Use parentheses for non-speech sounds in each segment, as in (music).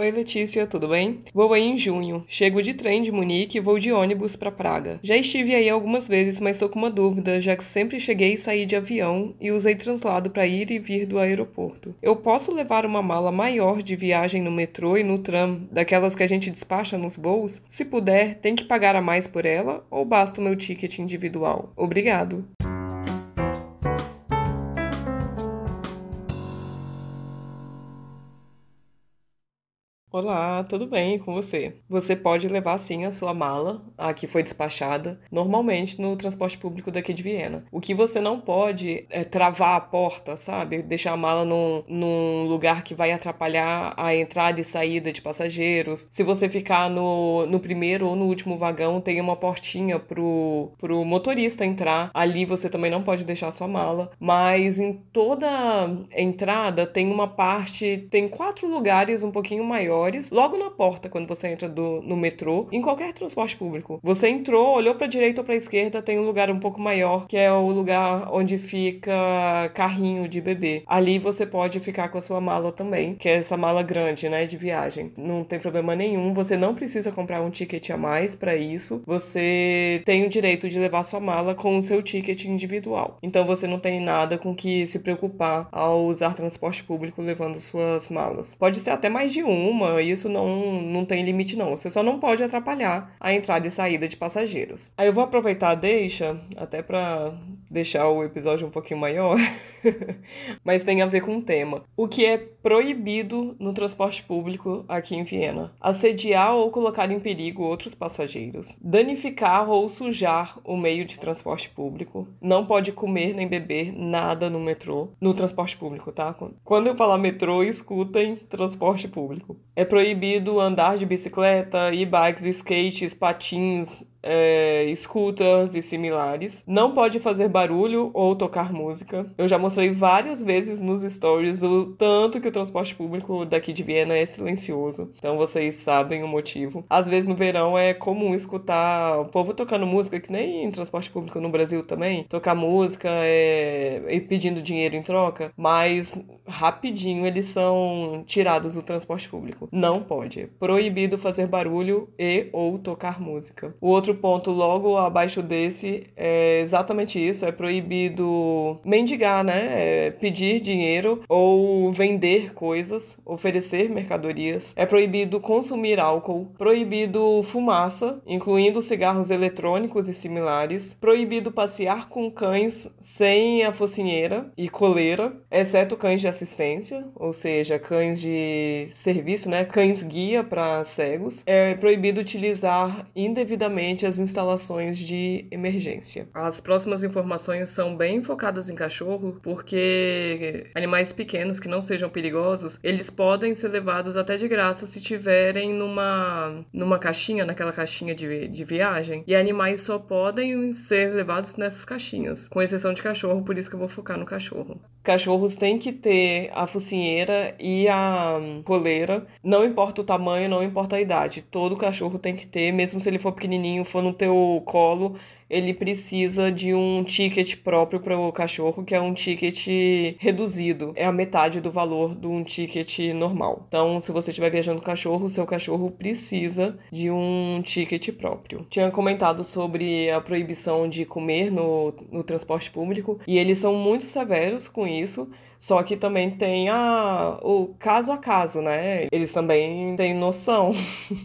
Oi Letícia, tudo bem? Vou aí em junho. Chego de trem de Munique e vou de ônibus para Praga. Já estive aí algumas vezes, mas estou com uma dúvida, já que sempre cheguei e saí de avião e usei translado para ir e vir do aeroporto. Eu posso levar uma mala maior de viagem no metrô e no tram, daquelas que a gente despacha nos voos? Se puder, tem que pagar a mais por ela ou basta o meu ticket individual? Obrigado. Olá, tudo bem com você? Você pode levar sim a sua mala, a que foi despachada, normalmente no transporte público daqui de Viena. O que você não pode é travar a porta, sabe? Deixar a mala num, num lugar que vai atrapalhar a entrada e saída de passageiros. Se você ficar no, no primeiro ou no último vagão, tem uma portinha pro, pro motorista entrar. Ali você também não pode deixar a sua mala. Mas em toda entrada tem uma parte, tem quatro lugares um pouquinho maior logo na porta quando você entra do, no metrô, em qualquer transporte público. Você entrou, olhou para direita ou para esquerda, tem um lugar um pouco maior, que é o lugar onde fica carrinho de bebê. Ali você pode ficar com a sua mala também, que é essa mala grande, né, de viagem. Não tem problema nenhum, você não precisa comprar um ticket a mais para isso. Você tem o direito de levar sua mala com o seu ticket individual. Então você não tem nada com que se preocupar ao usar transporte público levando suas malas. Pode ser até mais de uma, isso não, não tem limite não. Você só não pode atrapalhar a entrada e saída de passageiros. Aí eu vou aproveitar a deixa, até para deixar o episódio um pouquinho maior, (laughs) mas tem a ver com o tema. O que é proibido no transporte público aqui em Viena? Assediar ou colocar em perigo outros passageiros, danificar ou sujar o meio de transporte público, não pode comer nem beber nada no metrô, no transporte público, tá? Quando eu falar metrô, escutem transporte público. É proibido andar de bicicleta, e-bikes, skates, patins, é, scooters e similares. Não pode fazer barulho ou tocar música. Eu já mostrei várias vezes nos stories o tanto que o transporte público daqui de Viena é silencioso. Então vocês sabem o motivo. Às vezes no verão é comum escutar o povo tocando música, que nem em transporte público no Brasil também. Tocar música é, e pedindo dinheiro em troca. Mas rapidinho eles são tirados do transporte público. Não pode. Proibido fazer barulho e ou tocar música. O outro ponto logo abaixo desse é exatamente isso, é proibido mendigar, né? É pedir dinheiro ou vender coisas, oferecer mercadorias. É proibido consumir álcool, proibido fumaça, incluindo cigarros eletrônicos e similares, proibido passear com cães sem a focinheira e coleira, exceto cães de assistência, ou seja, cães de serviço, né? Cães guia para cegos. É proibido utilizar indevidamente as instalações de emergência. As próximas informações são bem focadas em cachorro, porque animais pequenos que não sejam perigosos, eles podem ser levados até de graça se tiverem numa numa caixinha, naquela caixinha de, de viagem, e animais só podem ser levados nessas caixinhas, com exceção de cachorro, por isso que eu vou focar no cachorro. Cachorros têm que ter a focinheira e a coleira, não importa o tamanho, não importa a idade. Todo cachorro tem que ter, mesmo se ele for pequenininho, for no teu colo, ele precisa de um ticket próprio para o cachorro, que é um ticket reduzido. É a metade do valor de um ticket normal. Então, se você estiver viajando com cachorro, seu cachorro precisa de um ticket próprio. Tinha comentado sobre a proibição de comer no, no transporte público e eles são muito severos com isso. Só que também tem a, o caso a caso, né? Eles também têm noção.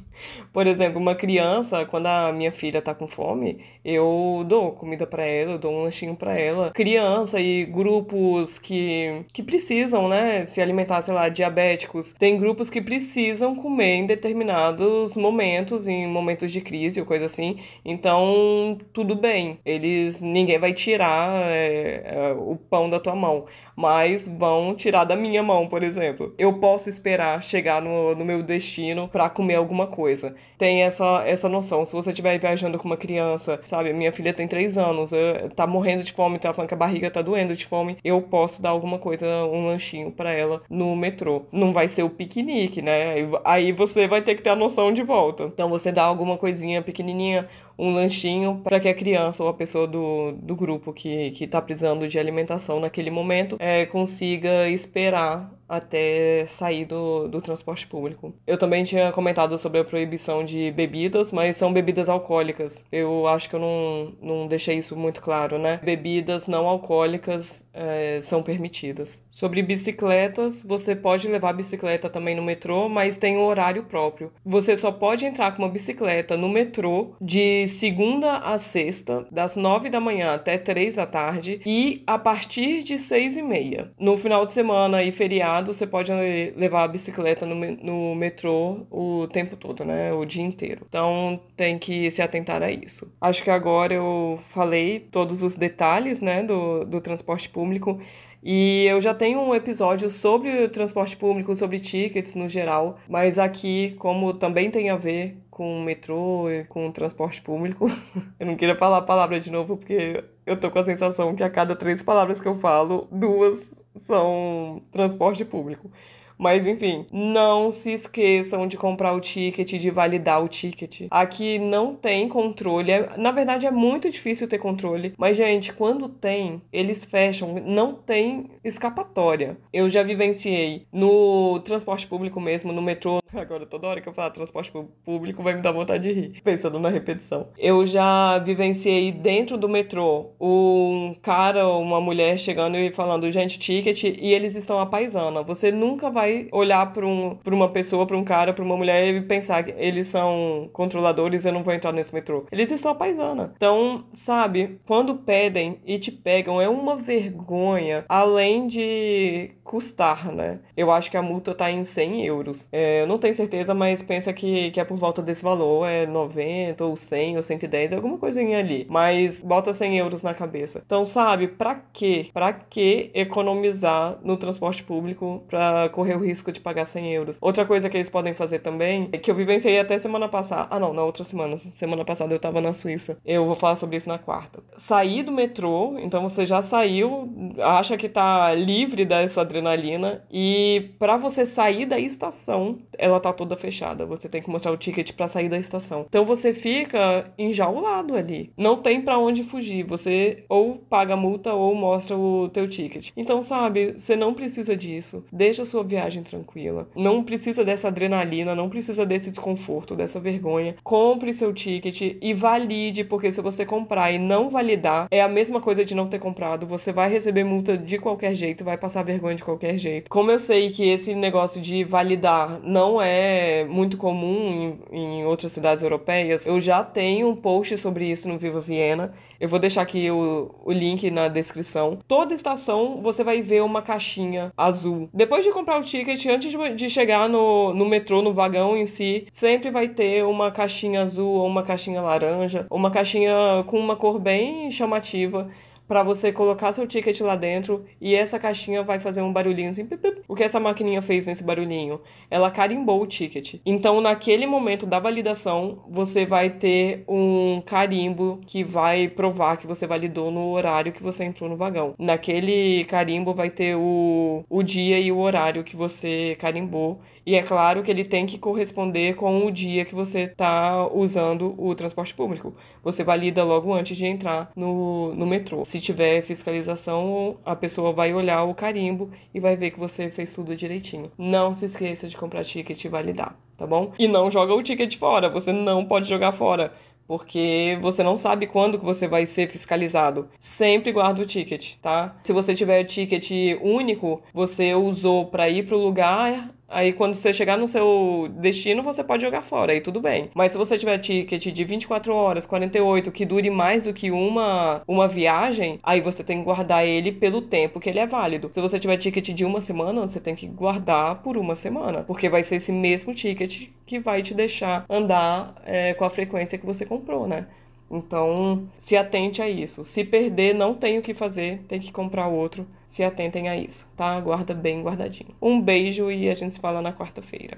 (laughs) Por exemplo, uma criança, quando a minha filha tá com fome, eu dou comida para ela, eu dou um lanchinho para ela. Criança e grupos que, que precisam, né, se alimentar, sei lá, diabéticos. Tem grupos que precisam comer em determinados momentos, em momentos de crise ou coisa assim. Então, tudo bem. Eles, ninguém vai tirar é, é, o pão da tua mão mas vão tirar da minha mão, por exemplo. Eu posso esperar chegar no, no meu destino para comer alguma coisa. Tem essa, essa noção. Se você estiver viajando com uma criança, sabe? Minha filha tem três anos, tá morrendo de fome, tá falando que a barriga tá doendo de fome, eu posso dar alguma coisa, um lanchinho para ela no metrô. Não vai ser o piquenique, né? Aí você vai ter que ter a noção de volta. Então você dá alguma coisinha pequenininha, um lanchinho para que a criança ou a pessoa do, do grupo que, que tá precisando de alimentação naquele momento é, consiga esperar até sair do, do transporte público. Eu também tinha comentado sobre a proibição de bebidas, mas são bebidas alcoólicas. Eu acho que eu não, não deixei isso muito claro, né? Bebidas não alcoólicas é, são permitidas. Sobre bicicletas, você pode levar bicicleta também no metrô, mas tem um horário próprio. Você só pode entrar com uma bicicleta no metrô de segunda a sexta, das nove da manhã até três da tarde, e a partir de seis e meia. No final de semana e feriado, você pode levar a bicicleta no, no metrô o tempo todo, né? O dia inteiro. Então tem que se atentar a isso. Acho que agora eu falei todos os detalhes, né, do, do transporte público. E eu já tenho um episódio sobre o transporte público, sobre tickets no geral, mas aqui, como também tem a ver com o metrô e com o transporte público, (laughs) eu não queria falar a palavra de novo porque eu tô com a sensação que a cada três palavras que eu falo, duas são transporte público. Mas enfim, não se esqueçam de comprar o ticket, de validar o ticket. Aqui não tem controle. É, na verdade, é muito difícil ter controle. Mas, gente, quando tem, eles fecham. Não tem escapatória. Eu já vivenciei no transporte público mesmo, no metrô. (laughs) Agora, toda hora que eu falar transporte público, vai me dar vontade de rir, pensando na repetição. Eu já vivenciei dentro do metrô um cara ou uma mulher chegando e falando, gente, ticket, e eles estão a paisana. Você nunca vai vai olhar para um, pra uma pessoa, para um cara, para uma mulher e pensar que eles são controladores, eu não vou entrar nesse metrô. Eles estão a paisana. Então, sabe, quando pedem e te pegam, é uma vergonha, além de custar, né? Eu acho que a multa tá em 100 euros. É, eu não tenho certeza, mas pensa que, que é por volta desse valor, é 90 ou 100 ou 110, alguma coisinha ali. Mas bota 100 euros na cabeça. Então, sabe, pra quê? Pra que economizar no transporte público pra correr o risco de pagar 100 euros. Outra coisa que eles podem fazer também, é que eu vivenciei até semana passada. Ah, não, na outra semana. Semana passada eu tava na Suíça. Eu vou falar sobre isso na quarta. Sair do metrô, então você já saiu, acha que tá livre dessa adrenalina, e para você sair da estação, ela tá toda fechada. Você tem que mostrar o ticket para sair da estação. Então você fica enjaulado ali. Não tem para onde fugir. Você ou paga multa ou mostra o teu ticket. Então, sabe, você não precisa disso. Deixa a sua viagem viagem tranquila. Não precisa dessa adrenalina, não precisa desse desconforto, dessa vergonha. Compre seu ticket e valide, porque se você comprar e não validar, é a mesma coisa de não ter comprado. Você vai receber multa de qualquer jeito, vai passar vergonha de qualquer jeito. Como eu sei que esse negócio de validar não é muito comum em, em outras cidades europeias, eu já tenho um post sobre isso no Viva Viena. Eu vou deixar aqui o, o link na descrição. Toda estação você vai ver uma caixinha azul. Depois de comprar o ticket, antes de chegar no, no metrô, no vagão em si, sempre vai ter uma caixinha azul ou uma caixinha laranja, uma caixinha com uma cor bem chamativa para você colocar seu ticket lá dentro e essa caixinha vai fazer um barulhinho assim. Pip, pip. O que essa maquininha fez nesse barulhinho? Ela carimbou o ticket. Então, naquele momento da validação, você vai ter um carimbo que vai provar que você validou no horário que você entrou no vagão. Naquele carimbo vai ter o, o dia e o horário que você carimbou e é claro que ele tem que corresponder com o dia que você está usando o transporte público. Você valida logo antes de entrar no, no metrô. Se tiver fiscalização, a pessoa vai olhar o carimbo e vai ver que você fez tudo direitinho. Não se esqueça de comprar ticket e validar, tá bom? E não joga o ticket fora, você não pode jogar fora porque você não sabe quando que você vai ser fiscalizado. Sempre guarda o ticket, tá? Se você tiver ticket único, você usou para ir para o lugar, Aí quando você chegar no seu destino, você pode jogar fora, aí tudo bem. Mas se você tiver ticket de 24 horas, 48, que dure mais do que uma, uma viagem, aí você tem que guardar ele pelo tempo que ele é válido. Se você tiver ticket de uma semana, você tem que guardar por uma semana, porque vai ser esse mesmo ticket que vai te deixar andar é, com a frequência que você comprou, né? Então, se atente a isso. Se perder, não tem o que fazer, tem que comprar outro. Se atentem a isso, tá? Guarda bem guardadinho. Um beijo e a gente se fala na quarta-feira.